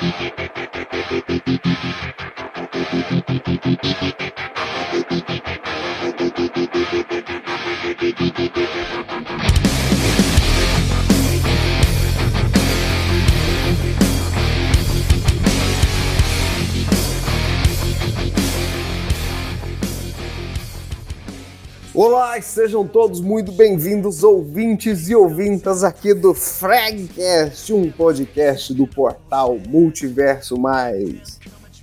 Thank you. Olá, sejam todos muito bem-vindos, ouvintes e ouvintas aqui do Fragcast, um podcast do portal Multiverso Mais.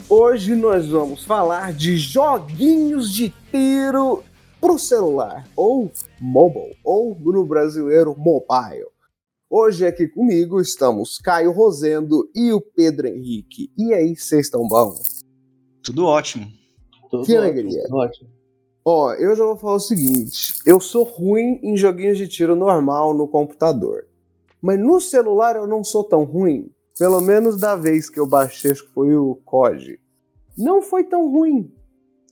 Hoje nós vamos falar de joguinhos de tiro pro celular, ou mobile, ou no brasileiro mobile. Hoje aqui comigo estamos Caio Rosendo e o Pedro Henrique. E aí, vocês estão bons? Tudo ótimo. Tudo que ótimo, alegria. Tudo ótimo. Ó, eu já vou falar o seguinte: eu sou ruim em joguinhos de tiro normal no computador. Mas no celular eu não sou tão ruim. Pelo menos da vez que eu baixei, acho que foi o COD. Não foi tão ruim.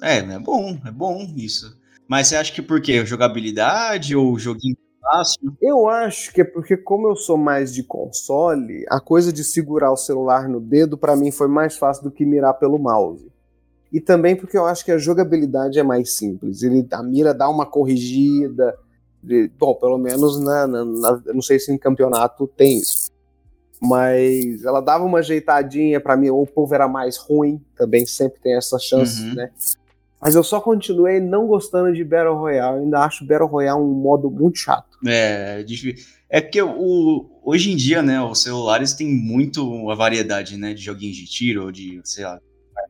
É, é bom, é bom isso. Mas você acha que por quê? Jogabilidade ou joguinho fácil? Eu acho que é porque, como eu sou mais de console, a coisa de segurar o celular no dedo, para mim, foi mais fácil do que mirar pelo mouse e também porque eu acho que a jogabilidade é mais simples. Ele, a mira dá uma corrigida. De, bom, pelo menos na, na, na, não sei se em campeonato tem isso. Mas ela dava uma ajeitadinha para mim, ou o povo era mais ruim, também sempre tem essa chance, uhum. né? Mas eu só continuei não gostando de Battle Royale. Eu ainda acho Battle Royale um modo muito chato. É, é porque o, hoje em dia, né, os celulares têm muito a variedade, né, de joguinhos de tiro, de, sei lá,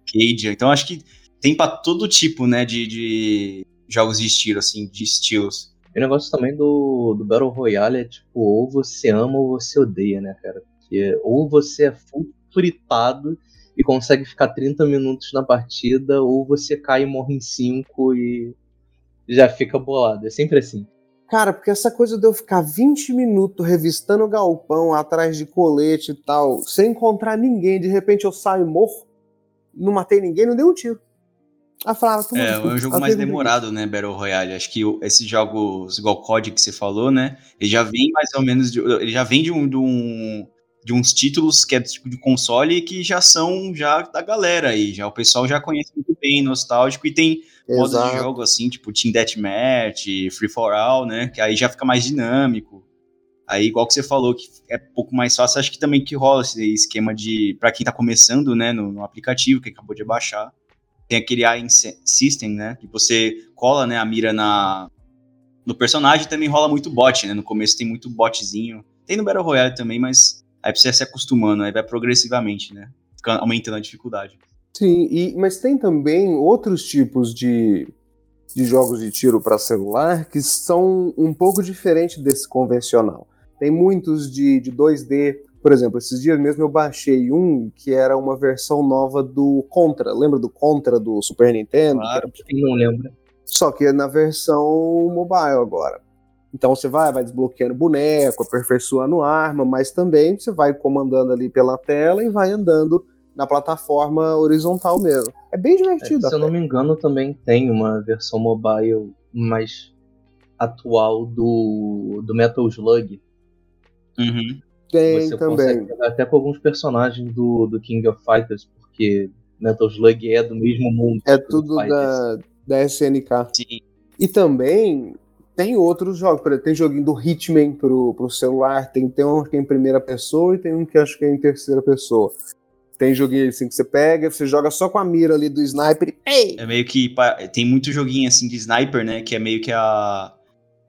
arcade. Então acho que tem para todo tipo, né, de, de, jogos de estilo, assim, de estilos. o negócio também do, do Battle Royale é tipo, ou você ama ou você odeia, né, cara? Porque ou você é full fritado e consegue ficar 30 minutos na partida, ou você cai e morre em 5 e já fica bolado. É sempre assim. Cara, porque essa coisa de eu ficar 20 minutos revistando o galpão atrás de colete e tal, sem encontrar ninguém, de repente eu saio e morro não matei ninguém, não dei um tiro. Aí falava, é, é um jogo mais demorado, né, Battle Royale. Acho que esses jogos, igual o COD que você falou, né, ele já vem mais ou menos, de, ele já vem de, um, de, um, de uns títulos que é tipo de console que já são já da galera aí, já o pessoal já conhece muito bem, nostálgico, e tem modos de jogo assim, tipo Team Deathmatch, Free For All, né, que aí já fica mais dinâmico. Aí, igual que você falou, que é um pouco mais fácil, acho que também que rola esse esquema de, para quem tá começando, né, no, no, aplicativo, que acabou de baixar, tem aquele AI System, né, que você cola, né, a mira na, no personagem também rola muito bot, né, no começo tem muito botzinho, tem no Battle Royale também, mas aí precisa se acostumando, aí vai progressivamente, né, aumentando a dificuldade. Sim, e, mas tem também outros tipos de, de jogos de tiro para celular que são um pouco diferentes desse convencional. Tem muitos de, de 2D. Por exemplo, esses dias mesmo eu baixei um que era uma versão nova do Contra. Lembra do Contra do Super Nintendo? Claro, quem não lembra. Só que é na versão mobile agora. Então você vai, vai desbloqueando boneco, aperfeiçoando arma, mas também você vai comandando ali pela tela e vai andando na plataforma horizontal mesmo. É bem divertido. É, se eu não me engano, também tem uma versão mobile mais atual do, do Metal Slug. Uhum. Tem Você também. até com alguns personagens do, do King of Fighters, porque Metal Slug é do mesmo mundo. É tudo da, da SNK. Sim. E também tem outros jogos, por exemplo, tem joguinho do Hitman pro, pro celular, tem, tem um que é em primeira pessoa e tem um que acho que é em terceira pessoa. Tem joguinho assim que você pega, você joga só com a mira ali do sniper e. É meio que. Tem muito joguinho assim de sniper, né? Que é meio que a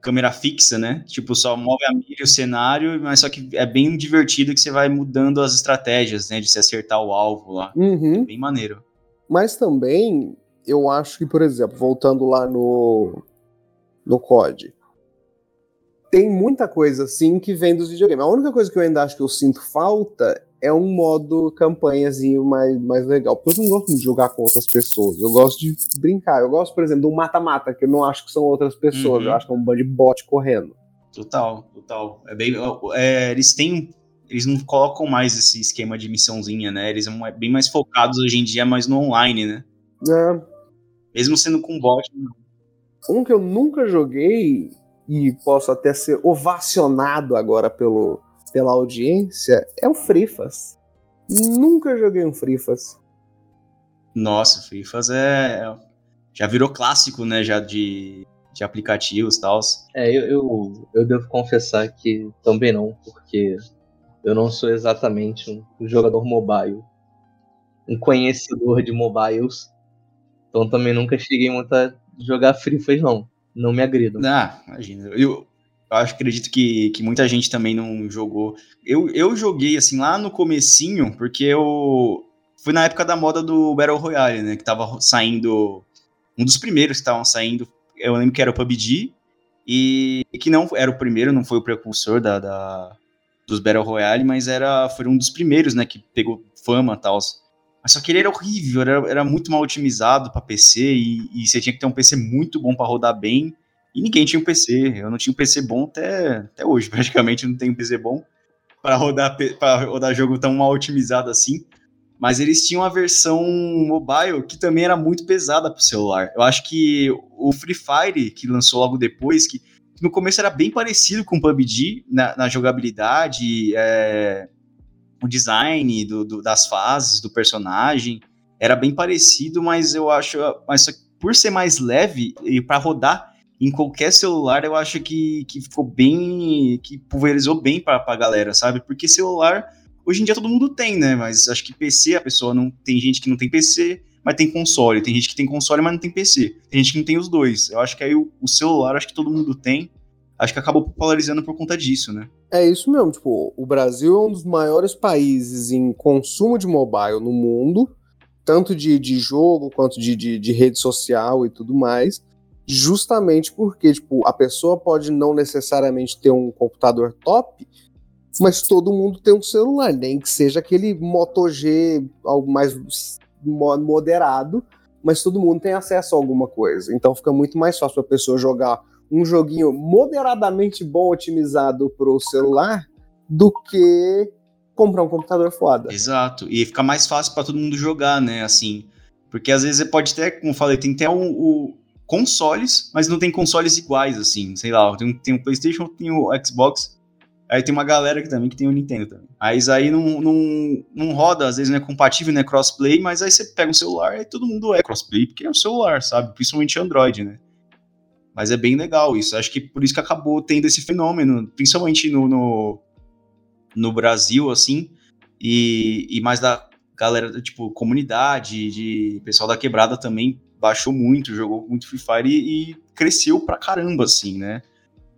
câmera fixa, né? Tipo, só move a mira e o cenário, mas só que é bem divertido que você vai mudando as estratégias, né? De se acertar o alvo lá. Uhum. Bem maneiro. Mas também, eu acho que, por exemplo, voltando lá no, no COD, tem muita coisa assim que vem dos videogames. A única coisa que eu ainda acho que eu sinto falta é um modo campanhazinho mais, mais legal. Porque eu não gosto de jogar com outras pessoas. Eu gosto de brincar. Eu gosto, por exemplo, do mata-mata, que eu não acho que são outras pessoas. Uhum. Eu acho que é um bando de bot correndo. Total, total. É bem, é, eles têm. Eles não colocam mais esse esquema de missãozinha, né? Eles são bem mais focados hoje em dia, mais no online, né? É. Mesmo sendo com bot. Não. Um que eu nunca joguei e posso até ser ovacionado agora pelo, pela audiência é o Frifas. Nunca joguei um Frifas. Nossa, Frifas é. Já virou clássico, né? Já de, de aplicativos e tal. É, eu, eu, eu, devo confessar que também não, porque eu não sou exatamente um jogador mobile. Um conhecedor de mobiles. Então também nunca cheguei muito a jogar Frifas, não. Não me agridam. Ah, imagina. Eu, eu acho, acredito que, que muita gente também não jogou. Eu, eu joguei, assim, lá no comecinho, porque eu... Foi na época da moda do Battle Royale, né? Que tava saindo... Um dos primeiros que estavam saindo, eu lembro que era o PUBG, e que não era o primeiro, não foi o precursor da, da dos Battle Royale, mas era, foi um dos primeiros, né, que pegou fama e tal. Mas só que ele era horrível, era, era muito mal otimizado para PC e, e, você tinha que ter um PC muito bom para rodar bem. E ninguém tinha um PC. Eu não tinha um PC bom até, até hoje, praticamente não tenho um PC bom para rodar, rodar jogo tão mal otimizado assim. Mas eles tinham a versão mobile que também era muito pesada para o celular. Eu acho que o Free Fire, que lançou logo depois, que no começo era bem parecido com o PUBG na, na jogabilidade, é, o design do, do, das fases, do personagem, era bem parecido, mas eu acho, mas por ser mais leve e para rodar em qualquer celular, eu acho que, que ficou bem. que pulverizou bem pra, pra galera, sabe? Porque celular, hoje em dia todo mundo tem, né? Mas acho que PC, a pessoa não. Tem gente que não tem PC, mas tem console. Tem gente que tem console, mas não tem PC. Tem gente que não tem os dois. Eu acho que aí o, o celular, acho que todo mundo tem. Acho que acabou popularizando por conta disso, né? É isso mesmo, tipo, o Brasil é um dos maiores países em consumo de mobile no mundo, tanto de, de jogo quanto de, de, de rede social e tudo mais justamente porque, tipo, a pessoa pode não necessariamente ter um computador top, mas todo mundo tem um celular, nem que seja aquele Moto G algo mais moderado, mas todo mundo tem acesso a alguma coisa. Então fica muito mais fácil para a pessoa jogar um joguinho moderadamente bom otimizado para o celular do que comprar um computador foda. Exato. E fica mais fácil para todo mundo jogar, né? Assim, porque às vezes você pode ter, como eu falei, tem até um, consoles, mas não tem consoles iguais, assim, sei lá, tem, tem o PlayStation, tem o Xbox, aí tem uma galera que também que tem o Nintendo também. Isso aí não, não, não roda, às vezes não é compatível, não é crossplay, mas aí você pega um celular e todo mundo é crossplay, porque é um celular, sabe? Principalmente Android, né? Mas é bem legal isso. Acho que por isso que acabou tendo esse fenômeno, principalmente no, no, no Brasil, assim, e, e mais da galera, tipo, comunidade, de pessoal da quebrada também baixou muito, jogou muito Free Fire e, e cresceu pra caramba, assim, né?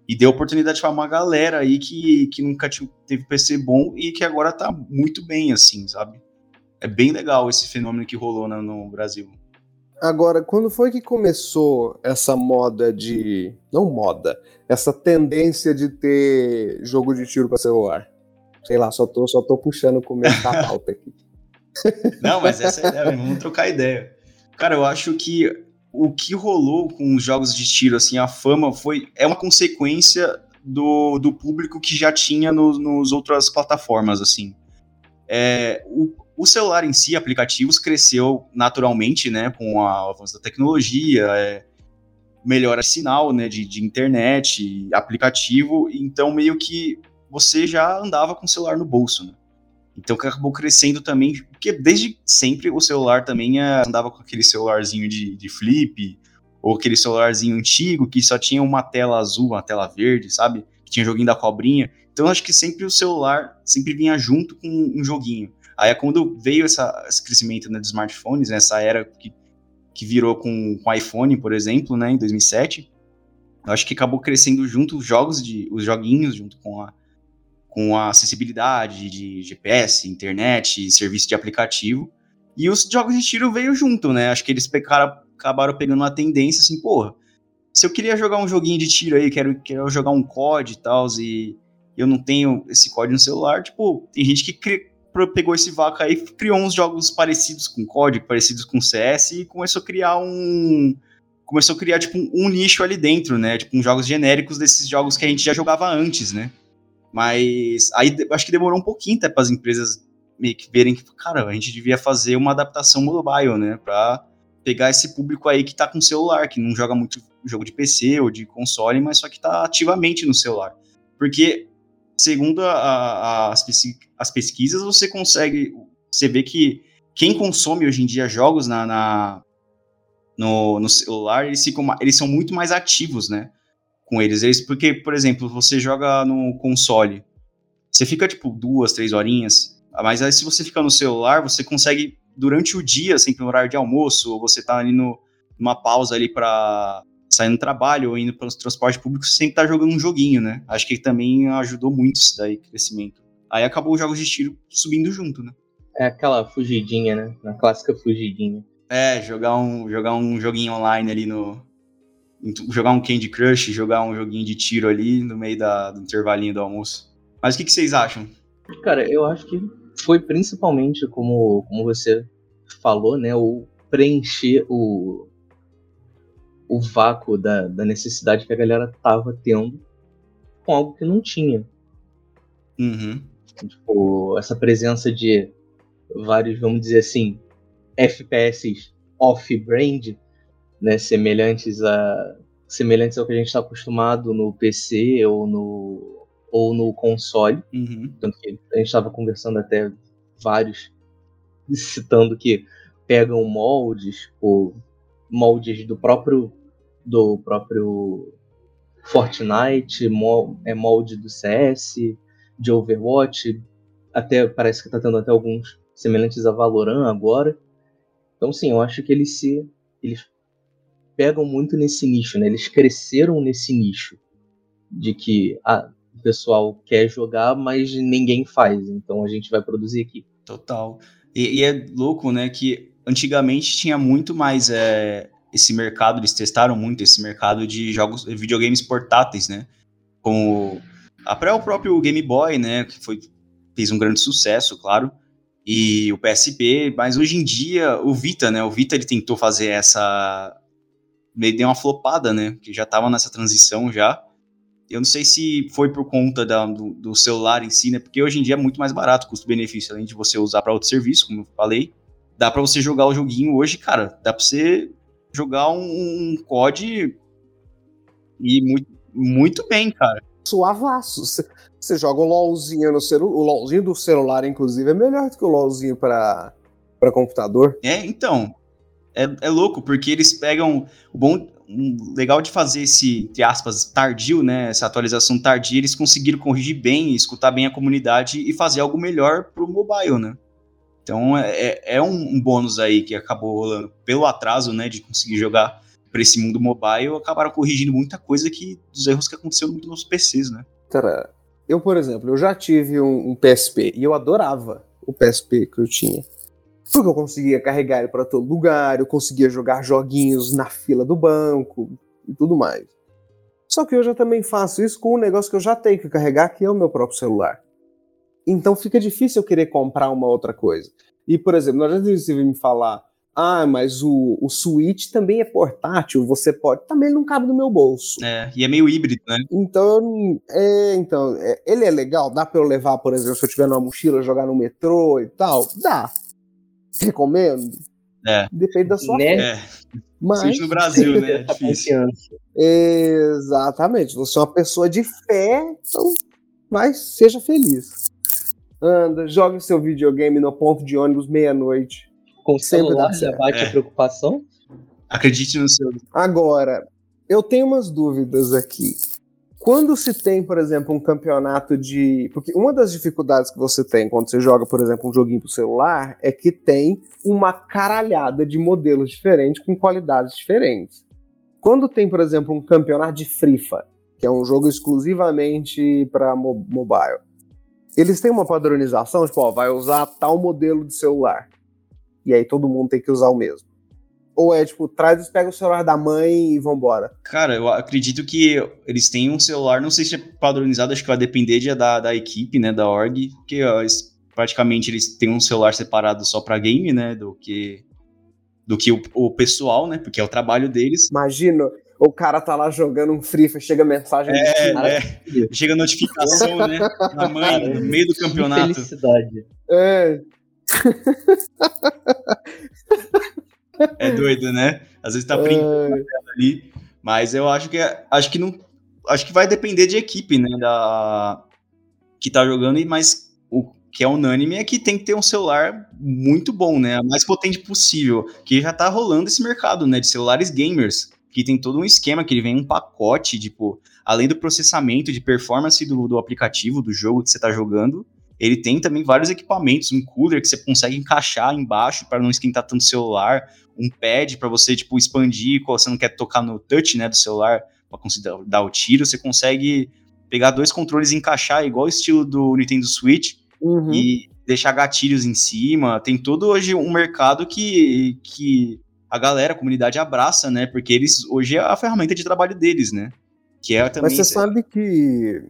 E deu oportunidade para uma galera aí que, que nunca teve PC bom e que agora tá muito bem, assim, sabe? É bem legal esse fenômeno que rolou no, no Brasil. Agora, quando foi que começou essa moda de. Não moda, essa tendência de ter jogo de tiro para celular? Sei lá, só tô, só tô puxando o começo da pauta aqui. Não, mas essa é a ideia, vamos trocar ideia. Cara, eu acho que o que rolou com os jogos de tiro, assim, a fama foi é uma consequência do, do público que já tinha no, nos outras plataformas, assim. É, o, o, celular em si, aplicativos, cresceu naturalmente, né, com o avanço da tecnologia, é, melhora sinal, né, de, de internet, aplicativo, então meio que você já andava com o celular no bolso, né? Então acabou crescendo também, porque desde sempre o celular também é, andava com aquele celularzinho de, de flip, ou aquele celularzinho antigo que só tinha uma tela azul, uma tela verde, sabe? Que tinha joguinho da cobrinha. Então acho que sempre o celular sempre vinha junto com um joguinho. Aí quando veio essa, esse crescimento né, dos smartphones, né, essa era que, que virou com o iPhone, por exemplo, né, em 2007, eu acho que acabou crescendo junto os jogos de os joguinhos junto com a com a acessibilidade de GPS, internet, serviço de aplicativo. E os jogos de tiro veio junto, né? Acho que eles pegaram, acabaram pegando uma tendência assim, porra, se eu queria jogar um joguinho de tiro aí, quero, quero jogar um COD e tal, e eu não tenho esse COD no celular, tipo, tem gente que cri, pegou esse vácuo aí, criou uns jogos parecidos com COD, parecidos com CS, e começou a criar um... Começou a criar, tipo, um nicho ali dentro, né? Tipo, uns jogos genéricos desses jogos que a gente já jogava antes, né? Mas aí acho que demorou um pouquinho até para as empresas meio que verem que, cara, a gente devia fazer uma adaptação mobile, né? Para pegar esse público aí que tá com celular, que não joga muito jogo de PC ou de console, mas só que tá ativamente no celular. Porque, segundo a, a, as, pesquisas, você consegue. você vê que quem consome hoje em dia jogos na, na no, no, celular, eles, ficam, eles são muito mais ativos, né? Com eles. eles. Porque, por exemplo, você joga no console, você fica, tipo, duas, três horinhas, mas aí se você fica no celular, você consegue, durante o dia, sempre no horário de almoço, ou você tá ali no, numa pausa ali para sair no trabalho ou indo pelos transportes públicos, você sempre tá jogando um joguinho, né? Acho que também ajudou muito isso daí, crescimento. Aí acabou os jogos de tiro subindo junto, né? É aquela fugidinha, né? Na clássica fugidinha. É, jogar um, jogar um joguinho online ali no. Jogar um Candy Crush, jogar um joguinho de tiro ali no meio da, do intervalinho do almoço. Mas o que, que vocês acham? Cara, eu acho que foi principalmente, como, como você falou, né? O preencher o, o vácuo da, da necessidade que a galera tava tendo com algo que não tinha. Uhum. Tipo, essa presença de vários, vamos dizer assim, FPS off-brand, né, semelhantes a semelhantes ao que a gente está acostumado no PC ou no ou no console, uhum. tanto que a gente estava conversando até vários citando que pegam moldes ou moldes do próprio do próprio Fortnite, é molde do CS, de Overwatch, até parece que está tendo até alguns semelhantes a Valorant agora. Então, sim, eu acho que eles se. Eles pegam muito nesse nicho, né? Eles cresceram nesse nicho. De que ah, o pessoal quer jogar, mas ninguém faz. Então a gente vai produzir aqui. Total. E, e é louco, né? Que antigamente tinha muito mais é, esse mercado, eles testaram muito esse mercado de jogos, videogames portáteis, né? Como até o próprio Game Boy, né? Que foi, fez um grande sucesso, claro e o PSP, mas hoje em dia o Vita, né? O Vita ele tentou fazer essa meio deu uma flopada, né? Que já tava nessa transição já. Eu não sei se foi por conta da, do, do, celular em si, né? Porque hoje em dia é muito mais barato, custo-benefício, além de você usar para outro serviço, como eu falei. Dá para você jogar o joguinho hoje, cara. Dá para você jogar um, um COD e muito, muito bem, cara. Suavaço. Você joga um LOLzinho no celular. O LOLzinho do celular, inclusive, é melhor do que o LOLzinho para computador. É, então. É, é louco, porque eles pegam. O bom. Legal de fazer esse, entre aspas, tardio, né? Essa atualização tardia, eles conseguiram corrigir bem, escutar bem a comunidade e fazer algo melhor pro mobile, né? Então é, é, é um, um bônus aí que acabou rolando pelo atraso, né? De conseguir jogar para esse mundo mobile, acabaram corrigindo muita coisa que dos erros que aconteceram nos PCs, né? Cara, eu, por exemplo, eu já tive um, um PSP e eu adorava o PSP que eu tinha. Porque eu conseguia carregar ele para todo lugar, eu conseguia jogar joguinhos na fila do banco e tudo mais. Só que eu já também faço isso com um negócio que eu já tenho que carregar, que é o meu próprio celular. Então fica difícil eu querer comprar uma outra coisa. E, por exemplo, nós já você me falar, ah, mas o, o Switch também é portátil, você pode. Também não cabe no meu bolso. É, e é meio híbrido, né? Então, é, então é, ele é legal, dá pra eu levar, por exemplo, se eu tiver numa mochila, jogar no metrô e tal? Dá. Recomendo? É. Depende da sua né? É. Mas... No Brasil, né? É difícil. Exatamente. Você é uma pessoa de fé, então mas seja feliz. Anda, jogue seu videogame no ponto de ônibus meia-noite com Sempre celular já bate é. a preocupação? Acredite no seu. Agora, eu tenho umas dúvidas aqui. Quando se tem, por exemplo, um campeonato de. Porque uma das dificuldades que você tem quando você joga, por exemplo, um joguinho pro celular é que tem uma caralhada de modelos diferentes com qualidades diferentes. Quando tem, por exemplo, um campeonato de FIFA, que é um jogo exclusivamente para mo mobile, eles têm uma padronização, tipo, ó, vai usar tal modelo de celular e aí todo mundo tem que usar o mesmo? Ou é tipo, traz, pega o celular da mãe e vambora? Cara, eu acredito que eles têm um celular, não sei se é padronizado, acho que vai depender de, da, da equipe, né, da org, porque ó, praticamente eles têm um celular separado só para game, né, do que do que o, o, pessoal, né, porque é o trabalho deles. Imagina, o cara tá lá jogando um Free Fire, chega mensagem é, é. chega notificação, né, da mãe no meio do campeonato. Felicidade. É, é doido, né? Às vezes tá brincando é... ali, mas eu acho que acho que não acho que vai depender de equipe, né, da que tá jogando, mas o, que é unânime é que tem que ter um celular muito bom, né? O mais potente possível. Que já tá rolando esse mercado, né? De celulares gamers. Que tem todo um esquema, que ele vem um pacote, tipo, além do processamento de performance do, do aplicativo, do jogo que você tá jogando, ele tem também vários equipamentos, um cooler que você consegue encaixar embaixo para não esquentar tanto o celular, um pad para você tipo expandir, quando você não quer tocar no touch, né, do celular para conseguir dar o tiro, você consegue pegar dois controles e encaixar igual o estilo do Nintendo Switch uhum. e deixar gatilhos em cima. Tem todo hoje um mercado que, que a galera, a comunidade abraça, né? Porque eles hoje é a ferramenta de trabalho deles, né? Que é também. Mas você sabe que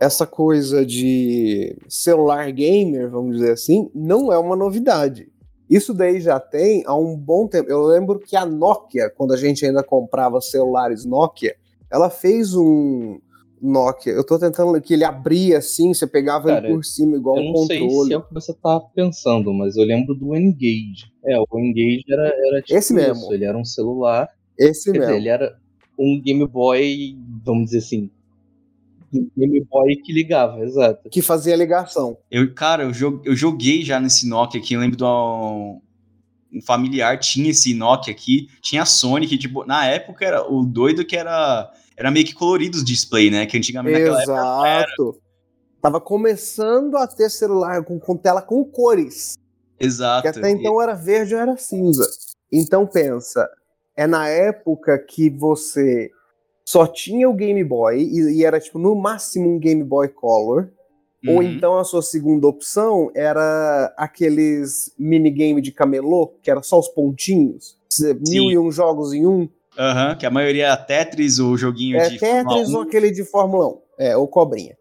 essa coisa de celular gamer, vamos dizer assim, não é uma novidade. Isso daí já tem há um bom tempo. Eu lembro que a Nokia, quando a gente ainda comprava celulares Nokia, ela fez um Nokia. Eu tô tentando que ele abria assim, você pegava Cara, ele por cima igual um controle. Eu não sei se é o que você tá pensando, mas eu lembro do Engage. É, o Engage era, era tipo Esse mesmo. Isso. Ele era um celular. Esse mesmo. Dizer, ele era um Game Boy, vamos dizer assim, Game Boy que ligava, exato. Que fazia ligação. Eu, cara, eu, eu joguei já nesse Nokia aqui, eu lembro de um, um familiar tinha esse Nokia aqui, tinha a Sony, que tipo, na época era o doido que era era meio que colorido os display, né? Que antigamente Exato. naquela época era. Tava começando a ter celular com, com tela com cores. Exato. Que até então era verde ou era cinza. Então pensa, é na época que você só tinha o Game Boy e, e era tipo no máximo um Game Boy Color. Uhum. Ou então a sua segunda opção era aqueles minigame de camelô, que era só os pontinhos. Sim. Mil e um jogos em um. Aham, uhum, que a maioria é Tetris ou joguinho é de Tetris Fórmula 1. ou aquele de Fórmula 1. É, ou cobrinha.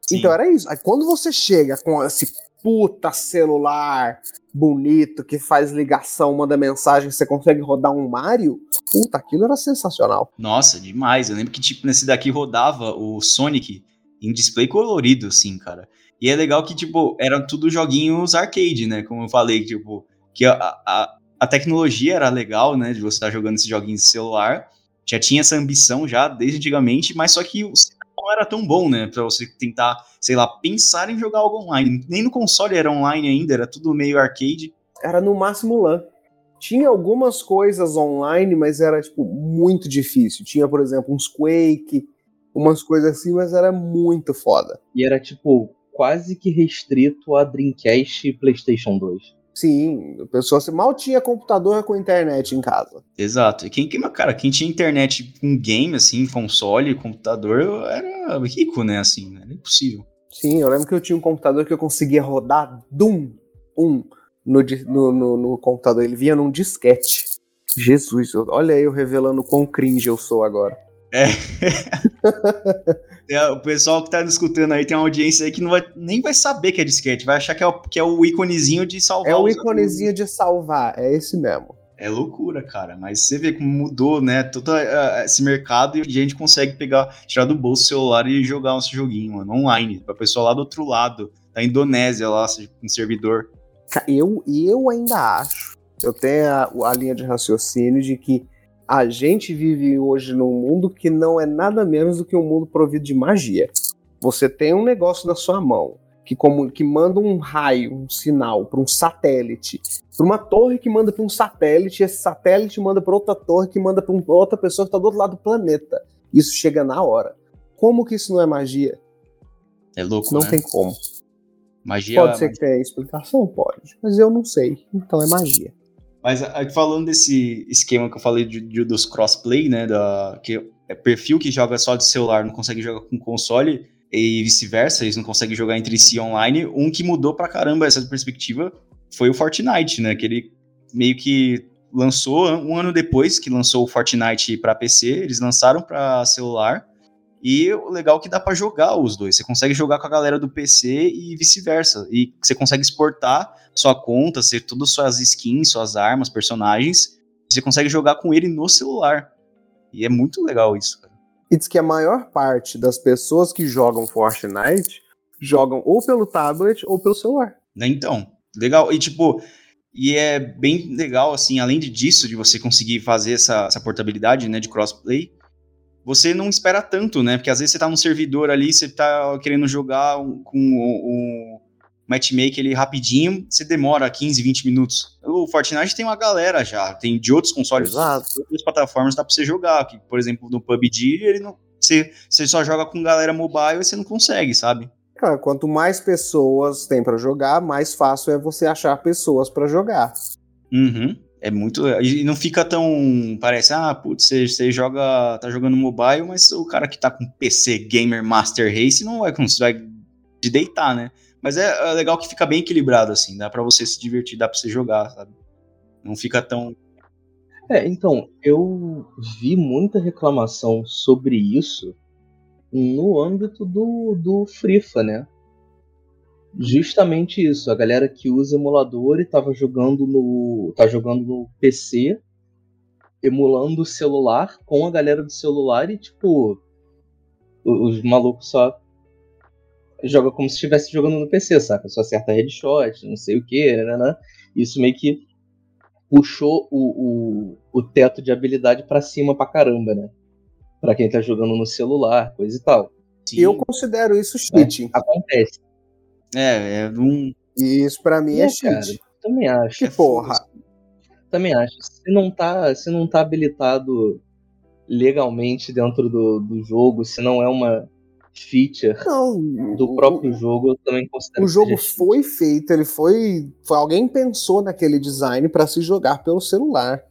Sim. Então era isso. Aí quando você chega com esse puta celular bonito que faz ligação, manda mensagem, você consegue rodar um Mario, puta, aquilo era sensacional. Nossa, demais. Eu lembro que, tipo, nesse daqui rodava o Sonic em display colorido, assim, cara. E é legal que, tipo, eram tudo joguinhos arcade, né? Como eu falei, tipo, que a, a, a tecnologia era legal, né? De você estar jogando esses joguinhos de celular. Já tinha essa ambição já desde antigamente, mas só que o não era tão bom, né? Pra você tentar, sei lá, pensar em jogar algo online. Nem no console era online ainda, era tudo meio arcade. Era no máximo LAN. Tinha algumas coisas online, mas era, tipo, muito difícil. Tinha, por exemplo, uns Quake, umas coisas assim, mas era muito foda. E era, tipo, quase que restrito a Dreamcast e PlayStation 2. Sim, a pessoa mal tinha computador com internet em casa. Exato. E quem, cara, quem tinha internet com game, assim, console, computador, era rico, né? Assim, né? Era impossível. Sim, eu lembro que eu tinha um computador que eu conseguia rodar Doom 1 no, no, no, no computador. Ele vinha num disquete. Jesus, olha aí eu revelando quão cringe eu sou agora. É. é. o pessoal que tá escutando aí tem uma audiência aí que não vai, nem vai saber que é disquete, vai achar que é o, que é o íconezinho de salvar. É o íconezinho de salvar, é esse mesmo. É loucura, cara. Mas você vê como mudou, né? Todo uh, esse mercado e a gente consegue pegar, tirar do bolso o celular e jogar nosso joguinho, mano, online. Pra pessoa lá do outro lado, da Indonésia, lá, um servidor. Eu, eu ainda acho. Eu tenho a, a linha de raciocínio de que a gente vive hoje num mundo que não é nada menos do que um mundo provido de magia. Você tem um negócio na sua mão que, como, que manda um raio, um sinal para um satélite, para uma torre que manda para um satélite, e esse satélite manda para outra torre que manda para outra pessoa que está do outro lado do planeta. Isso chega na hora. Como que isso não é magia? É louco, Não né? tem como. Magia. Pode ser que tenha explicação? Pode. Mas eu não sei. Então é magia. Mas falando desse esquema que eu falei de, de, dos crossplay, né? Da, que é perfil que joga só de celular, não consegue jogar com console, e vice-versa, eles não conseguem jogar entre si online. Um que mudou pra caramba essa perspectiva foi o Fortnite, né? Que ele meio que lançou um ano depois que lançou o Fortnite para PC, eles lançaram para celular. E o legal é que dá para jogar os dois. Você consegue jogar com a galera do PC e vice-versa. E você consegue exportar sua conta, ser todas suas skins, suas armas, personagens. Você consegue jogar com ele no celular. E é muito legal isso, cara. E diz que a maior parte das pessoas que jogam Fortnite jogam ou pelo tablet ou pelo celular. Né, então, legal. E tipo, e é bem legal, assim, além disso, de você conseguir fazer essa, essa portabilidade, né, de crossplay, você não espera tanto, né? Porque às vezes você tá num servidor ali, você tá querendo jogar com um, um, matchmaker ele rapidinho, você demora 15, 20 minutos. O Fortnite tem uma galera já, tem de outros consoles, Exato. outras plataformas dá pra você jogar. Que, por exemplo, no PUBG, ele não. Você, você só joga com galera mobile e você não consegue, sabe? Cara, quanto mais pessoas tem para jogar, mais fácil é você achar pessoas para jogar. Uhum. É muito. E não fica tão. Parece, ah, putz, você, você joga. tá jogando mobile, mas o cara que tá com PC Gamer Master Race não vai conseguir de deitar, né? Mas é, é, legal que fica bem equilibrado, assim, dá para você se divertir, dá pra você jogar, sabe? Não fica tão. É, então, eu vi muita reclamação sobre isso no âmbito do, do Frifa, né? Justamente isso, a galera que usa emulador e tava jogando no. tá jogando no PC, emulando o celular com a galera do celular e tipo. Os malucos só joga como se estivesse jogando no PC, saca? Só acerta headshot, não sei o que, né, né, né? Isso meio que puxou o, o, o teto de habilidade para cima pra caramba, né? Pra quem tá jogando no celular, coisa e tal. Sim. Eu considero isso cheat. É, acontece. É, é um. E isso pra mim é, é cheat. Também acho. Que porra. Também acho. Se não tá, se não tá habilitado legalmente dentro do, do jogo, se não é uma feature não, do próprio o, jogo, eu também considero. O jogo foi feito, ele foi, foi. Alguém pensou naquele design para se jogar pelo celular.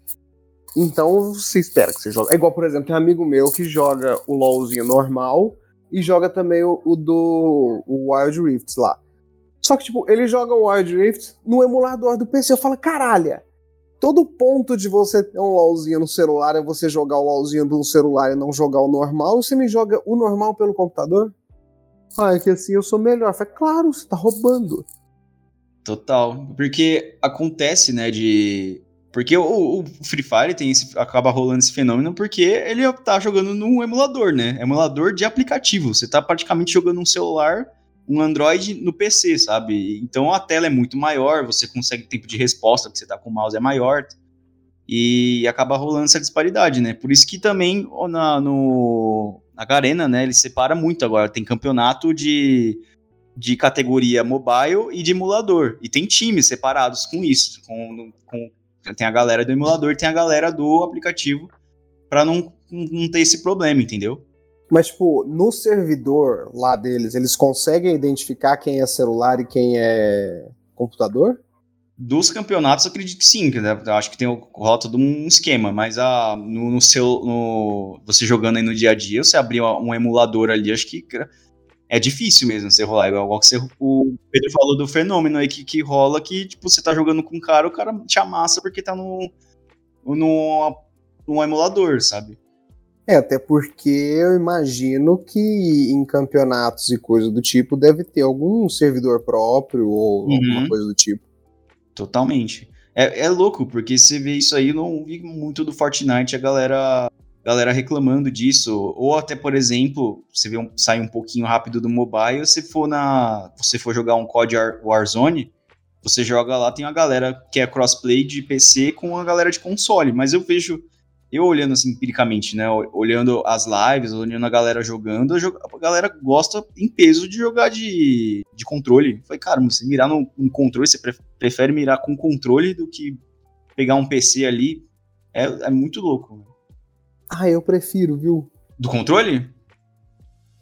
Então você espera que você jogue. É igual, por exemplo, tem um amigo meu que joga o LOLzinho normal e joga também o, o do o Wild Rifts lá. Só que, tipo, ele joga o Wild Rift no emulador do PC. Eu falo, caralho, todo ponto de você ter um LOLzinho no celular é você jogar o LOLzinho do celular e não jogar o normal. Você me joga o normal pelo computador? Ah, é que assim eu sou melhor. Eu falei, claro, você tá roubando. Total. Porque acontece, né, de. Porque o, o Free Fire tem esse, acaba rolando esse fenômeno porque ele tá jogando num emulador, né? Emulador de aplicativo. Você tá praticamente jogando um celular um Android no PC, sabe? Então a tela é muito maior, você consegue tempo de resposta, que você tá com o mouse é maior, e acaba rolando essa disparidade, né? Por isso que também na, no, na Garena, né, ele separa muito agora, tem campeonato de, de categoria mobile e de emulador, e tem times separados com isso, com, com tem a galera do emulador, tem a galera do aplicativo, para não, não ter esse problema, entendeu? Mas, tipo, no servidor lá deles, eles conseguem identificar quem é celular e quem é computador? Dos campeonatos, acredito que sim. Né? Acho que tem o rota de um esquema, mas a, no, no seu. No, você jogando aí no dia a dia, você abrir um emulador ali, acho que é difícil mesmo você rolar. Igual que você, o Pedro falou do fenômeno aí que, que rola que, tipo, você tá jogando com um cara, o cara te amassa porque tá no, no, no emulador, sabe? É, até porque eu imagino que em campeonatos e coisa do tipo deve ter algum servidor próprio ou uhum. alguma coisa do tipo. Totalmente. É, é louco, porque você vê isso aí, eu não vi muito do Fortnite, a galera, galera reclamando disso. Ou até, por exemplo, você vê um, sai um pouquinho rápido do mobile, se for na. Você for jogar um COD Warzone, você joga lá, tem uma galera que é crossplay de PC com a galera de console. Mas eu vejo eu olhando assim empiricamente, né? Olhando as lives, olhando a galera jogando, a galera gosta em peso de jogar de, de controle. Falei, cara, você mirar no, no controle, você prefere mirar com controle do que pegar um PC ali. É, é muito louco. Ah, eu prefiro, viu? Do controle?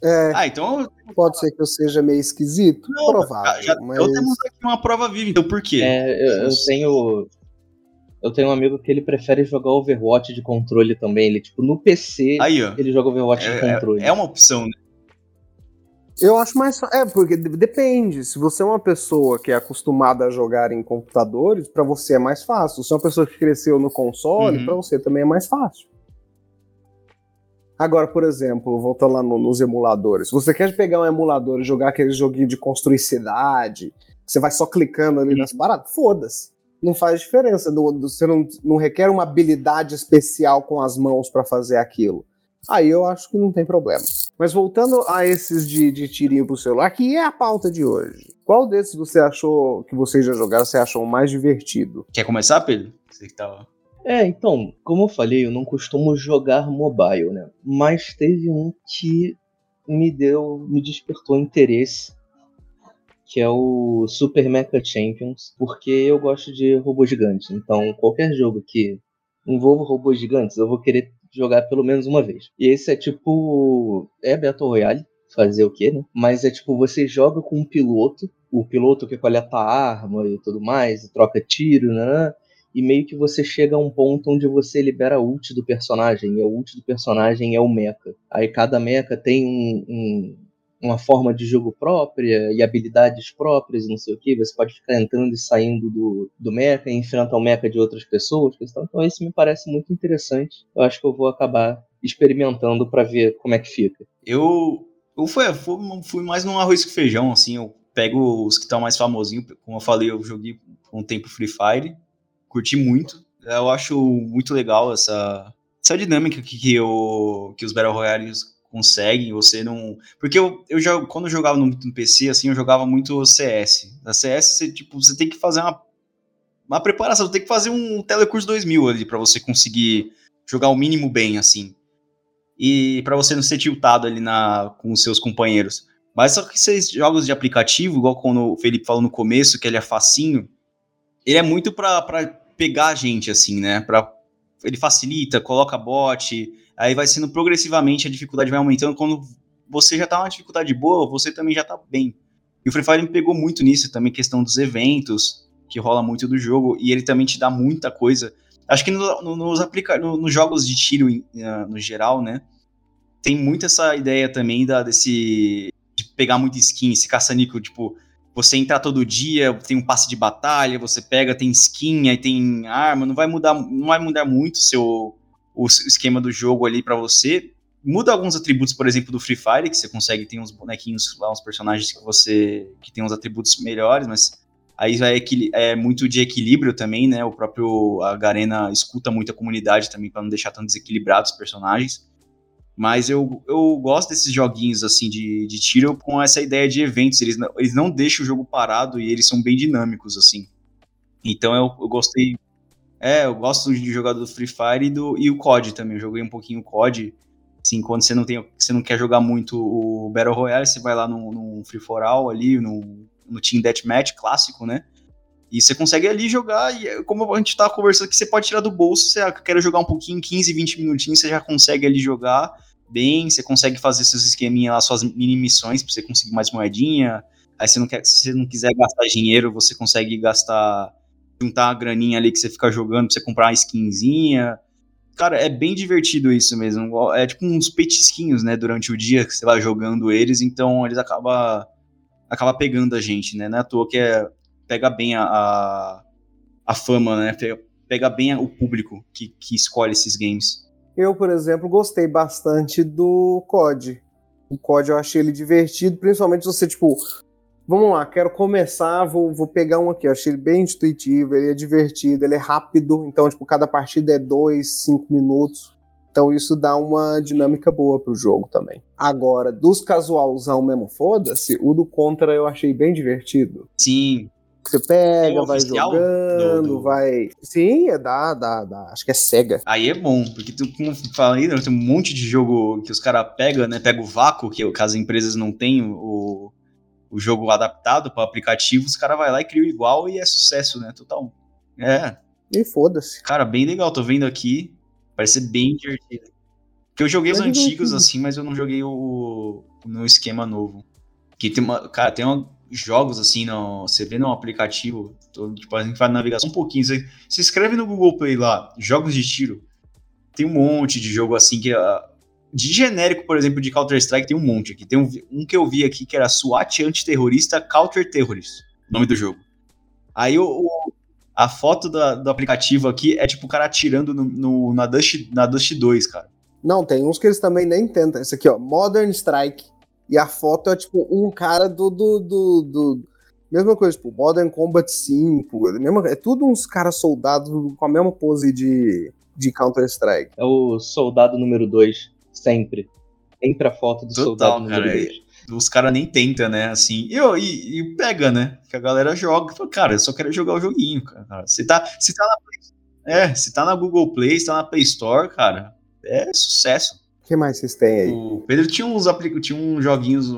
É. Ah, então. Pode ser que eu seja meio esquisito? Não, Provável. Já, mas... Eu temos aqui uma prova viva, então por quê? É, eu, eu tenho eu tenho um amigo que ele prefere jogar Overwatch de controle também. Ele, tipo, no PC, Aí, ele joga Overwatch é, de controle. É uma opção, né? Eu acho mais. É, porque depende. Se você é uma pessoa que é acostumada a jogar em computadores, para você é mais fácil. Se é uma pessoa que cresceu no console, uhum. para você também é mais fácil. Agora, por exemplo, voltando lá no, nos emuladores. Se você quer pegar um emulador e jogar aquele joguinho de construir cidade, você vai só clicando ali uhum. nas paradas, foda-se não faz diferença. você não, não requer uma habilidade especial com as mãos para fazer aquilo. Aí eu acho que não tem problema. Mas voltando a esses de, de tirinho pro celular, que é a pauta de hoje. Qual desses você achou que vocês já jogaram, você achou mais divertido? Quer começar, Pedro? Você que tava. É, então, como eu falei, eu não costumo jogar mobile, né? Mas teve um que me deu, me despertou interesse, que é o Super Mecha Champions, porque eu gosto de robô gigante. Então, qualquer jogo que envolva robôs gigantes, eu vou querer jogar pelo menos uma vez. E esse é tipo. É Battle Royale, fazer o quê, né? Mas é tipo, você joga com um piloto, o piloto que coleta arma e tudo mais, e troca tiro, né? E meio que você chega a um ponto onde você libera a ult do personagem, e a ult do personagem é o mecha. Aí cada mecha tem um, um uma forma de jogo própria e habilidades próprias, não sei o que. Você pode ficar entrando e saindo do, do mecha enfrentar o mecha de outras pessoas. Então, isso me parece muito interessante. Eu acho que eu vou acabar experimentando para ver como é que fica. Eu, eu fui, fui, mais num arroz com feijão, assim. Eu pego os que estão mais famosinhos. Como eu falei, eu joguei um tempo Free Fire. Curti muito. Eu acho muito legal essa, essa dinâmica que, que, eu, que os Battle Royales conseguem, você não. Porque eu, eu já, quando eu jogava no, no, PC, assim, eu jogava muito CS. Na CS, você, tipo, você tem que fazer uma, uma preparação, você tem que fazer um Telecurso 2000 ali para você conseguir jogar o mínimo bem, assim. E para você não ser tiltado ali na, com os seus companheiros. Mas só que esses jogos de aplicativo, igual quando o Felipe falou no começo, que ele é facinho, ele é muito para pegar a gente, assim, né? Pra, ele facilita, coloca bot, aí vai sendo progressivamente a dificuldade vai aumentando. Quando você já tá numa dificuldade boa, você também já tá bem. E o Free Fire me pegou muito nisso, também questão dos eventos, que rola muito do jogo, e ele também te dá muita coisa. Acho que no, no, nos, aplica no, nos jogos de tiro uh, no geral, né? Tem muito essa ideia também da, desse. de pegar muito skin, esse caça-níquel, tipo, você entrar todo dia, tem um passe de batalha, você pega, tem skin, aí tem arma, não vai mudar, não vai mudar muito seu, o esquema do jogo ali para você. Muda alguns atributos, por exemplo, do Free Fire, que você consegue ter uns bonequinhos lá, uns personagens que você que tem uns atributos melhores, mas aí é, é muito de equilíbrio também, né? O próprio a Garena escuta muito a comunidade também para não deixar tão desequilibrados os personagens. Mas eu, eu gosto desses joguinhos assim de, de tiro com essa ideia de eventos. Eles não, eles não deixam o jogo parado e eles são bem dinâmicos, assim. Então eu, eu gostei é, eu gosto de jogar do Free Fire e, do, e o COD também. Eu joguei um pouquinho o COD. Assim, quando você não, tem, você não quer jogar muito o Battle Royale, você vai lá no, Free For All ali, no, Team Deathmatch clássico, né? E você consegue ali jogar, e como a gente tava conversando aqui, você pode tirar do bolso, você ah, quer jogar um pouquinho, 15, 20 minutinhos, você já consegue ali jogar bem, você consegue fazer seus esqueminhas lá, suas mini missões, pra você conseguir mais moedinha. Aí você não quer, se você não quiser gastar dinheiro, você consegue gastar juntar a graninha ali que você fica jogando pra você comprar uma skinzinha. Cara, é bem divertido isso mesmo. É tipo uns petisquinhos, né, durante o dia que você vai jogando eles, então eles acabam acaba pegando a gente, né? Não é à toa que é, pega bem a, a, a fama, né? Pega, pega bem o público que, que escolhe esses games. Eu, por exemplo, gostei bastante do COD. O COD eu achei ele divertido, principalmente se você, tipo, Vamos lá, quero começar, vou, vou pegar um aqui. Eu achei ele bem intuitivo, ele é divertido, ele é rápido, então, tipo, cada partida é dois, cinco minutos. Então isso dá uma dinâmica boa pro jogo também. Agora, dos casualzão mesmo, foda-se, o do Contra eu achei bem divertido. Sim. Você pega, é vai jogando, do, do... vai. Sim, é da, da, da. Acho que é cega. Aí é bom, porque tu, como falei, tem um monte de jogo que os caras pegam, né? Pega o vácuo, que, que as empresas não têm, o, o jogo adaptado para aplicativo, os caras vai lá e cria igual e é sucesso, né? Total. É. E foda-se. Cara, bem legal, tô vendo aqui. Parece bem divertido. Porque eu joguei é os antigos assim, mas eu não joguei o no esquema novo. Que tem uma, cara, tem uma, jogos assim, no, você vê no aplicativo, todo, tipo, a gente faz navegação um pouquinho, você se inscreve no Google Play lá, jogos de tiro. Tem um monte de jogo assim que a, de genérico, por exemplo, de Counter-Strike, tem um monte aqui. Tem um, um, que eu vi aqui que era SWAT antiterrorista Counter-Terrorist, nome do jogo. Aí o, o, a foto da, do aplicativo aqui é tipo o cara atirando no, no, na, Dust, na Dust 2, cara. Não, tem uns que eles também nem tentam. Esse aqui, ó, Modern Strike. E a foto é tipo um cara do. do, do, do... Mesma coisa, tipo, Modern Combat 5. É, é tudo uns caras soldados com a mesma pose de, de Counter-Strike. É o soldado número 2. Sempre. Sempre a foto do Total, soldado cara, número 2. Os caras nem tentam, né? Assim, e, e, e, pega, né? Que a galera joga. Fala, cara, eu só quero jogar o joguinho, cara. Se tá, se tá na É, se tá na Google Play, se tá na Play Store, cara, é sucesso. O que mais vocês têm aí? O Pedro tinha uns, tinha uns joguinhos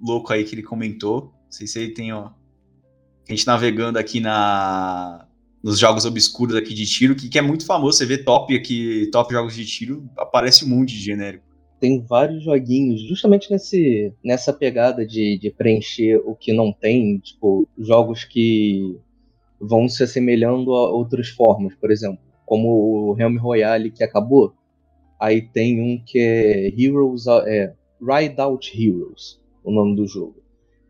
loucos aí que ele comentou. Não sei se ele tem, ó. a gente navegando aqui na nos jogos obscuros aqui de tiro, que, que é muito famoso, você vê top aqui, top jogos de tiro, aparece um monte de genérico. Tem vários joguinhos, justamente nesse, nessa pegada de, de preencher o que não tem, tipo, jogos que vão se assemelhando a outras formas, por exemplo, como o Helm Royale que acabou, aí tem um que é Heroes, é, Ride Out Heroes, o nome do jogo,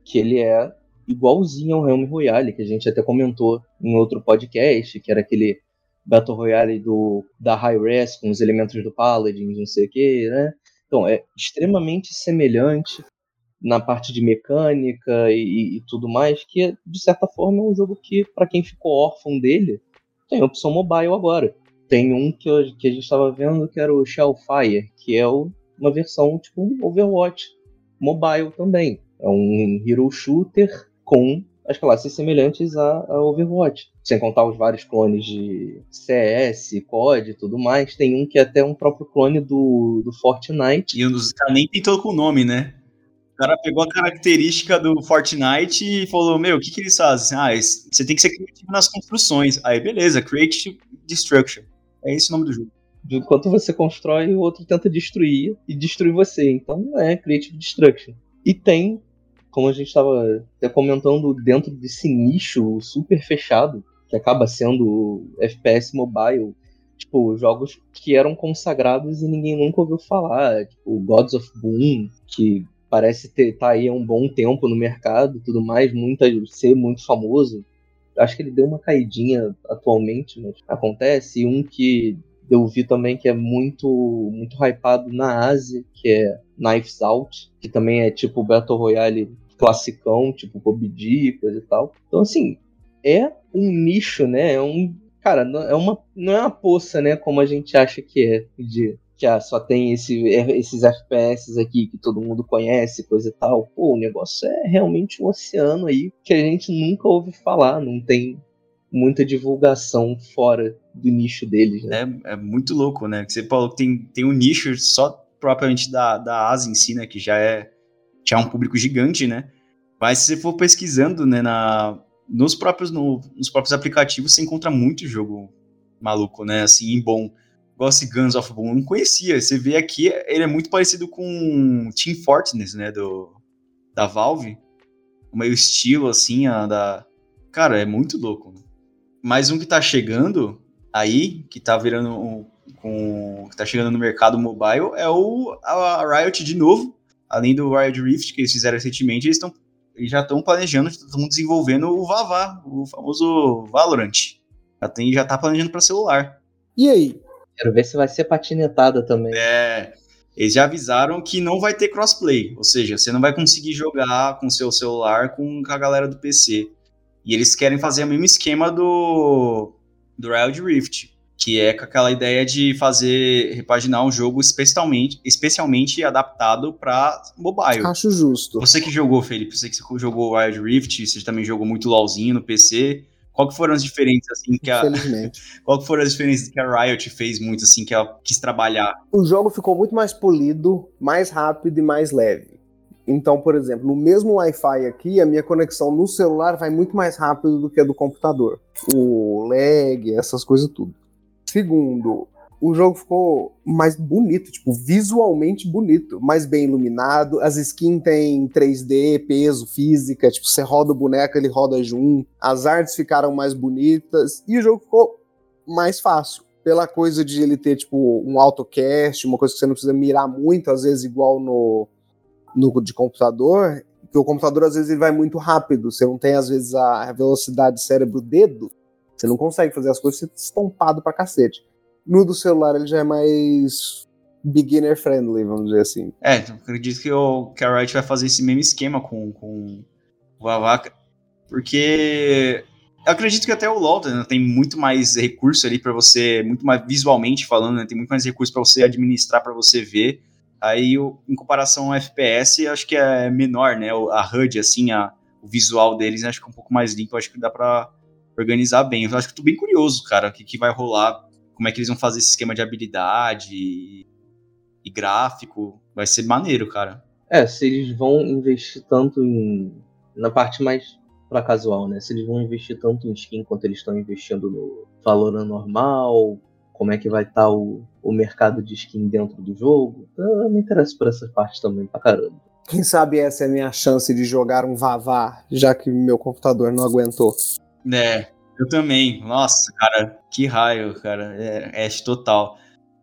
que ele é igualzinho ao Realm Royale, que a gente até comentou em outro podcast, que era aquele Battle Royale do, da High Res com os elementos do Paladin, não sei o que, né? Então, é extremamente semelhante na parte de mecânica e, e, tudo mais, que de certa forma é um jogo que, para quem ficou órfão dele, tem opção mobile agora. Tem um que, eu, que a gente estava vendo que era o Shellfire, que é o, uma versão tipo Overwatch mobile também. É um hero shooter com as classes semelhantes a, a, Overwatch. Sem contar os vários clones de CS, COD e tudo mais. Tem um que é até um próprio clone do, do Fortnite. E os caras nem pintou com o nome, né? O cara pegou a característica do Fortnite e falou: Meu, o que, que eles fazem? Ah, você tem que ser criativo nas construções. Aí, beleza, Creative Destruction. É esse o nome do jogo. Enquanto você constrói, o outro tenta destruir e destruir você. Então é Creative Destruction. E tem como a gente estava até comentando, dentro desse nicho super fechado, que acaba sendo FPS mobile, tipo, jogos que eram consagrados e ninguém nunca ouviu falar, tipo, Gods of Boom, que parece ter tá aí há um bom tempo no mercado tudo mais, muita, ser muito famoso. Acho que ele deu uma caidinha atualmente, mas acontece. E um que eu vi também que é muito muito hypado na Ásia, que é Knives Out, que também é tipo Battle Royale classicão, tipo PUBG e coisa e tal. Então, assim, é um nicho, né? É um. Cara, não é uma, não é uma poça, né? Como a gente acha que é. De, que ah, só tem esse, esses FPS aqui que todo mundo conhece, coisa e tal. Pô, o negócio é realmente um oceano aí que a gente nunca ouve falar, não tem muita divulgação fora do nicho deles, né? É, é muito louco, né? Você falou que tem, tem um nicho só propriamente da, da Ásia em si, né? Que já é tinha um público gigante, né? Mas se você for pesquisando, né, na, nos, próprios, no, nos próprios aplicativos, você encontra muito jogo maluco, né? Assim, bom. Igual esse Guns of Boom, não conhecia. Você vê aqui, ele é muito parecido com Team Fortress, né? Do, da Valve. O meio estilo, assim, a, da... Cara, é muito louco. Né? Mais um que tá chegando aí, que tá virando um, com, que tá chegando no mercado mobile, é o a Riot de novo, além do Wild Rift que eles fizeram recentemente, eles, estão eles já estão planejando, estão desenvolvendo o Vavá, o famoso Valorant. Já, tem, já tá planejando para celular. E aí? Quero ver se vai ser patinetada também. É. Eles já avisaram que não vai ter crossplay, ou seja, você não vai conseguir jogar com seu celular com a galera do PC. E eles querem fazer o mesmo esquema do do Wild Rift que é com aquela ideia de fazer repaginar um jogo especialmente, especialmente adaptado para mobile. Acho justo. Você que jogou, Felipe, você que jogou Wild Rift, você também jogou muito LoLzinho no PC. Qual que foram as diferenças assim que a Qual que foram as diferenças que a Riot fez muito assim que ela quis trabalhar? O jogo ficou muito mais polido, mais rápido e mais leve. Então, por exemplo, no mesmo Wi-Fi aqui, a minha conexão no celular vai muito mais rápido do que a do computador. O lag, essas coisas tudo. Segundo, o jogo ficou mais bonito, tipo, visualmente bonito, mais bem iluminado. As skins têm 3D, peso, física, tipo, você roda o boneco, ele roda junto. As artes ficaram mais bonitas e o jogo ficou mais fácil. Pela coisa de ele ter, tipo, um autocast, uma coisa que você não precisa mirar muito, às vezes igual no, no de computador, que o computador às vezes ele vai muito rápido, você não tem às vezes a velocidade cérebro-dedo, você não consegue fazer as coisas estompado pra cacete. No do celular ele já é mais beginner friendly, vamos dizer assim. É, então, acredito que o que a Riot vai fazer esse mesmo esquema com, com o Vavaca, porque eu acredito que até o LoL né, tem muito mais recurso ali para você, muito mais visualmente falando, né, tem muito mais recurso para você administrar, para você ver. Aí, em comparação ao FPS, acho que é menor, né? A HUD, assim, a, o visual deles, acho que é um pouco mais limpo, acho que dá para organizar bem. Eu acho que tô bem curioso, cara, o que, que vai rolar, como é que eles vão fazer esse esquema de habilidade e, e gráfico. Vai ser maneiro, cara. É, se eles vão investir tanto em, na parte mais pra casual, né? Se eles vão investir tanto em skin quanto eles estão investindo no Valorant normal, como é que vai estar tá o, o mercado de skin dentro do jogo. Eu me interesso por essa parte também pra caramba. Quem sabe essa é a minha chance de jogar um Vavá, já que meu computador não aguentou. É, eu também. Nossa, cara, que raio, cara. É, é total.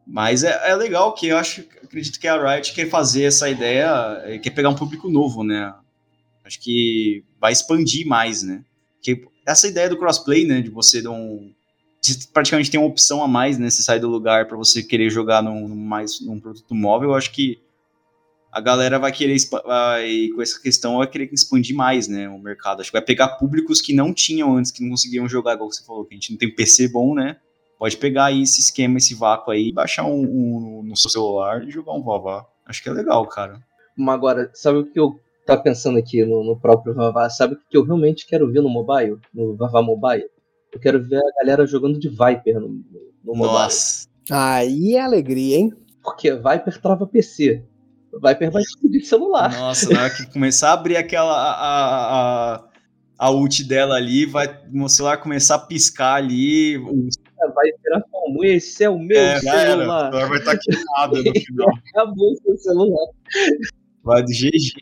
Mas é, é, legal que eu acho, acredito que a Riot quer fazer essa ideia, é, quer pegar um público novo, né? Acho que vai expandir mais, né? Que essa ideia do crossplay, né, de você não praticamente tem uma opção a mais, né, se sair do lugar para você querer jogar num, num, mais num produto móvel, eu acho que a galera vai querer vai, com essa questão vai querer expandir mais, né, o mercado. Acho que vai pegar públicos que não tinham antes, que não conseguiam jogar, igual você falou, que a gente não tem PC bom, né? Pode pegar aí esse esquema, esse vácuo aí, baixar um, um no seu celular e jogar um Vavá. Acho que é legal, cara. Mas agora, sabe o que eu tá pensando aqui no, no próprio Vavá? Sabe o que eu realmente quero ver no mobile? No Vavá Mobile? Eu quero ver a galera jogando de Viper no, no mobile. Nossa. Aí é alegria, hein? Porque Viper trava PC. Vai explodir celular. Nossa, na hora que começar a abrir aquela. A, a, a ult dela ali, vai o celular começar a piscar ali. Vai virar como? Esse é o meu é, celular. Cara, vai estar tá queimado no final. Acabou o seu celular. Vai do GG.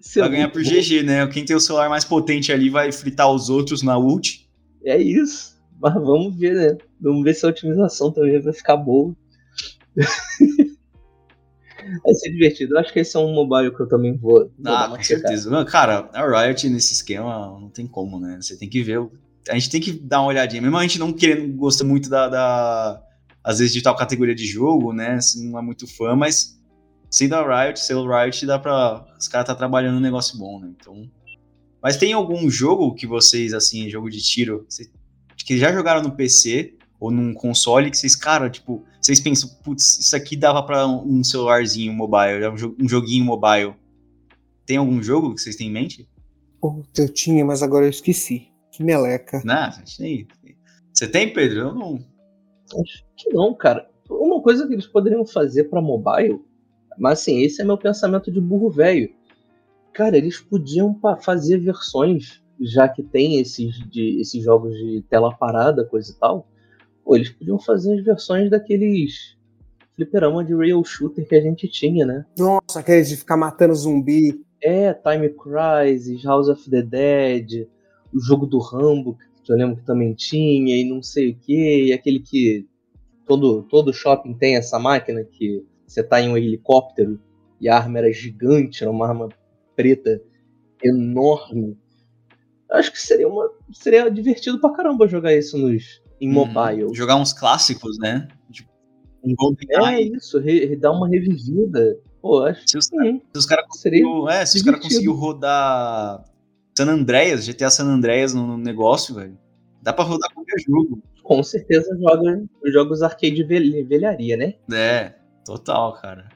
Seu vai ganhar por bom. GG, né? Quem tem o celular mais potente ali vai fritar os outros na ult. É isso. Mas vamos ver, né? Vamos ver se a otimização também vai ficar boa. Vai ser divertido. Eu acho que esse é um mobile que eu também vou. vou ah, com certeza. Mano, cara, a Riot nesse esquema não tem como, né? Você tem que ver. A gente tem que dar uma olhadinha. Mesmo a gente não querendo, gosta muito da, da. Às vezes de tal categoria de jogo, né? Você não é muito fã, mas sendo a Riot, ser o Riot, dá pra. Os caras tá trabalhando um negócio bom, né? Então. Mas tem algum jogo que vocês, assim, jogo de tiro, que já jogaram no PC ou num console que vocês, cara, tipo, vocês pensam, putz, isso aqui dava para um celularzinho mobile, um joguinho mobile. Tem algum jogo que vocês têm em mente? eu tinha, mas agora eu esqueci. Que meleca. Não, tem. Você tem, Pedro? Eu não. Acho que não, cara. Uma coisa que eles poderiam fazer para mobile, mas assim, esse é meu pensamento de burro velho. Cara, eles podiam fazer versões, já que tem esses, de, esses jogos de tela parada, coisa e tal Pô, eles podiam fazer as versões daqueles fliperama de rail shooter que a gente tinha, né? Nossa, aqueles de ficar matando zumbi. É, Time Crisis, House of the Dead, o jogo do Rambo, que eu lembro que também tinha, e não sei o que, e aquele que todo, todo shopping tem essa máquina que você tá em um helicóptero e a arma era gigante, era uma arma preta enorme. Acho que seria uma seria divertido pra caramba jogar isso nos, em hum, mobile. Jogar uns clássicos, né? Tipo, um. É isso, re, dar uma revivida. Pô, acho se os, se os caras conseguiram é, se os cara conseguiu rodar San Andreas, GTA San Andreas no negócio, velho. Dá pra rodar qualquer jogo. Com certeza joga jogos arcade velharia, né? É, total, cara.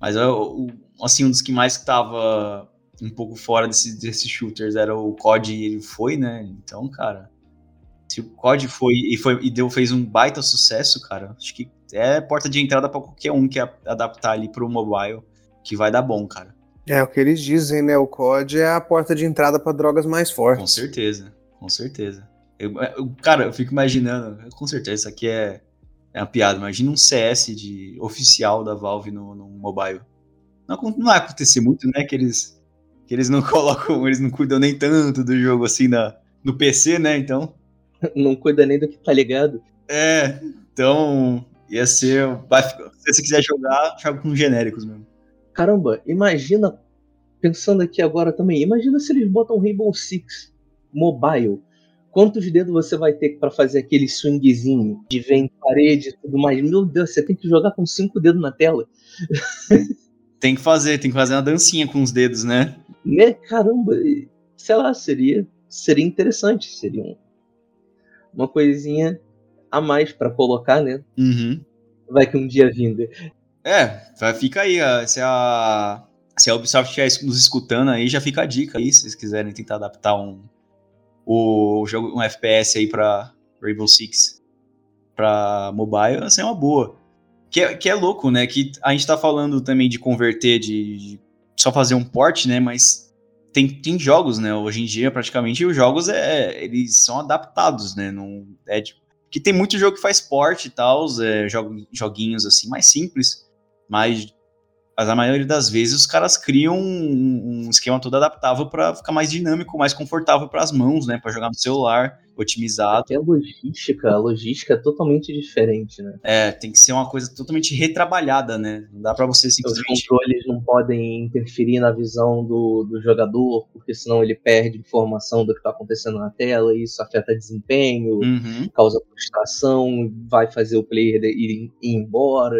Mas eu, assim, um dos que mais tava um pouco fora desses desse shooters era o COD e ele foi, né? Então, cara, se o COD foi e, foi e deu, fez um baita sucesso, cara, acho que é porta de entrada para qualquer um que adaptar ali pro mobile, que vai dar bom, cara. É o que eles dizem, né? O COD é a porta de entrada para drogas mais fortes. Com certeza, com certeza. Eu, eu, cara, eu fico imaginando, com certeza, isso aqui é, é uma piada. Imagina um CS de oficial da Valve no, no mobile. Não, não vai acontecer muito, né? Que eles, que eles não colocam, eles não cuidam nem tanto do jogo assim na, no PC, né? Então. não cuida nem do que tá ligado. É, então ia ser. Vai, se você quiser jogar, joga com genéricos mesmo. Caramba, imagina, pensando aqui agora também, imagina se eles botam Rainbow Six Mobile. Quantos dedos você vai ter para fazer aquele swingzinho de ver em parede e tudo mais? Meu Deus, você tem que jogar com cinco dedos na tela. tem que fazer, tem que fazer uma dancinha com os dedos, né? Né? Caramba, sei lá, seria, seria interessante. Seria um, uma coisinha a mais para colocar, né? Uhum. Vai que um dia vindo. É, vai, fica aí. Se a, se a Ubisoft estiver nos escutando aí, já fica a dica aí, se vocês quiserem tentar adaptar um, o jogo, um FPS aí para Rainbow Six para mobile, essa é uma boa. Que é, que é louco, né? Que a gente tá falando também de converter, de, de só fazer um port, né? Mas tem, tem jogos, né? Hoje em dia, praticamente, os jogos é, eles são adaptados, né? Não, é tipo, que tem muito jogo que faz porte e tal, é, joguinhos assim mais simples, mas mas a maioria das vezes os caras criam um, um esquema todo adaptável para ficar mais dinâmico, mais confortável para as mãos, né? Para jogar no celular, otimizado. Porque a logística, a logística é totalmente diferente, né? É, tem que ser uma coisa totalmente retrabalhada, né? Não dá para você simplesmente. Os controles não podem interferir na visão do, do jogador, porque senão ele perde informação do que está acontecendo na tela, e isso afeta desempenho, uhum. causa frustração, vai fazer o player ir, ir embora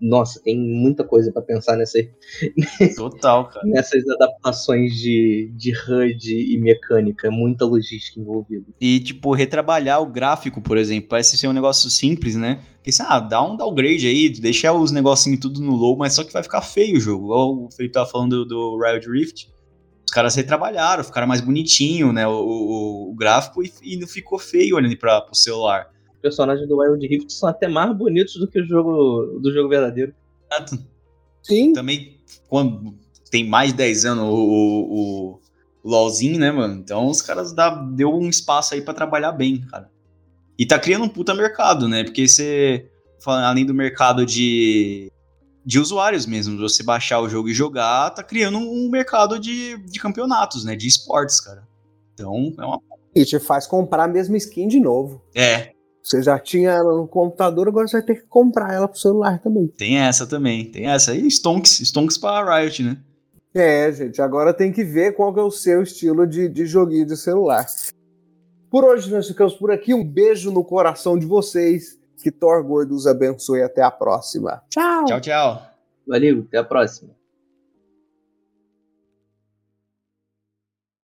nossa, tem muita coisa para pensar nessa, Total, cara. nessas adaptações de, de HUD e mecânica, muita logística envolvida. E, tipo, retrabalhar o gráfico, por exemplo, parece ser um negócio simples, né? Porque, assim, ah, dá um downgrade aí, deixa os negocinhos tudo no low, mas só que vai ficar feio o jogo. Igual o Felipe tava falando do, do Riot Rift. Os caras retrabalharam, ficaram mais bonitinho, né? O, o, o gráfico e, e, não ficou feio olhando para pro celular personagens do Wild Rift são até mais bonitos do que o jogo do jogo verdadeiro. Sim. Também, quando tem mais de 10 anos o, o, o LOLzinho, né, mano? Então os caras dá, deu um espaço aí para trabalhar bem, cara. E tá criando um puta mercado, né? Porque você, além do mercado de, de usuários mesmo, você baixar o jogo e jogar, tá criando um mercado de, de campeonatos, né? De esportes, cara. Então, é uma. E te faz comprar a mesma skin de novo. É, você já tinha ela no computador, agora você vai ter que comprar ela pro celular também. Tem essa também, tem essa. E Stonks, Stonks pra Riot, né? É, gente, agora tem que ver qual que é o seu estilo de, de joguinho de celular. Por hoje nós ficamos por aqui. Um beijo no coração de vocês. Que Thor Gordo os abençoe. Até a próxima. Tchau. Tchau, tchau. Valeu, até a próxima.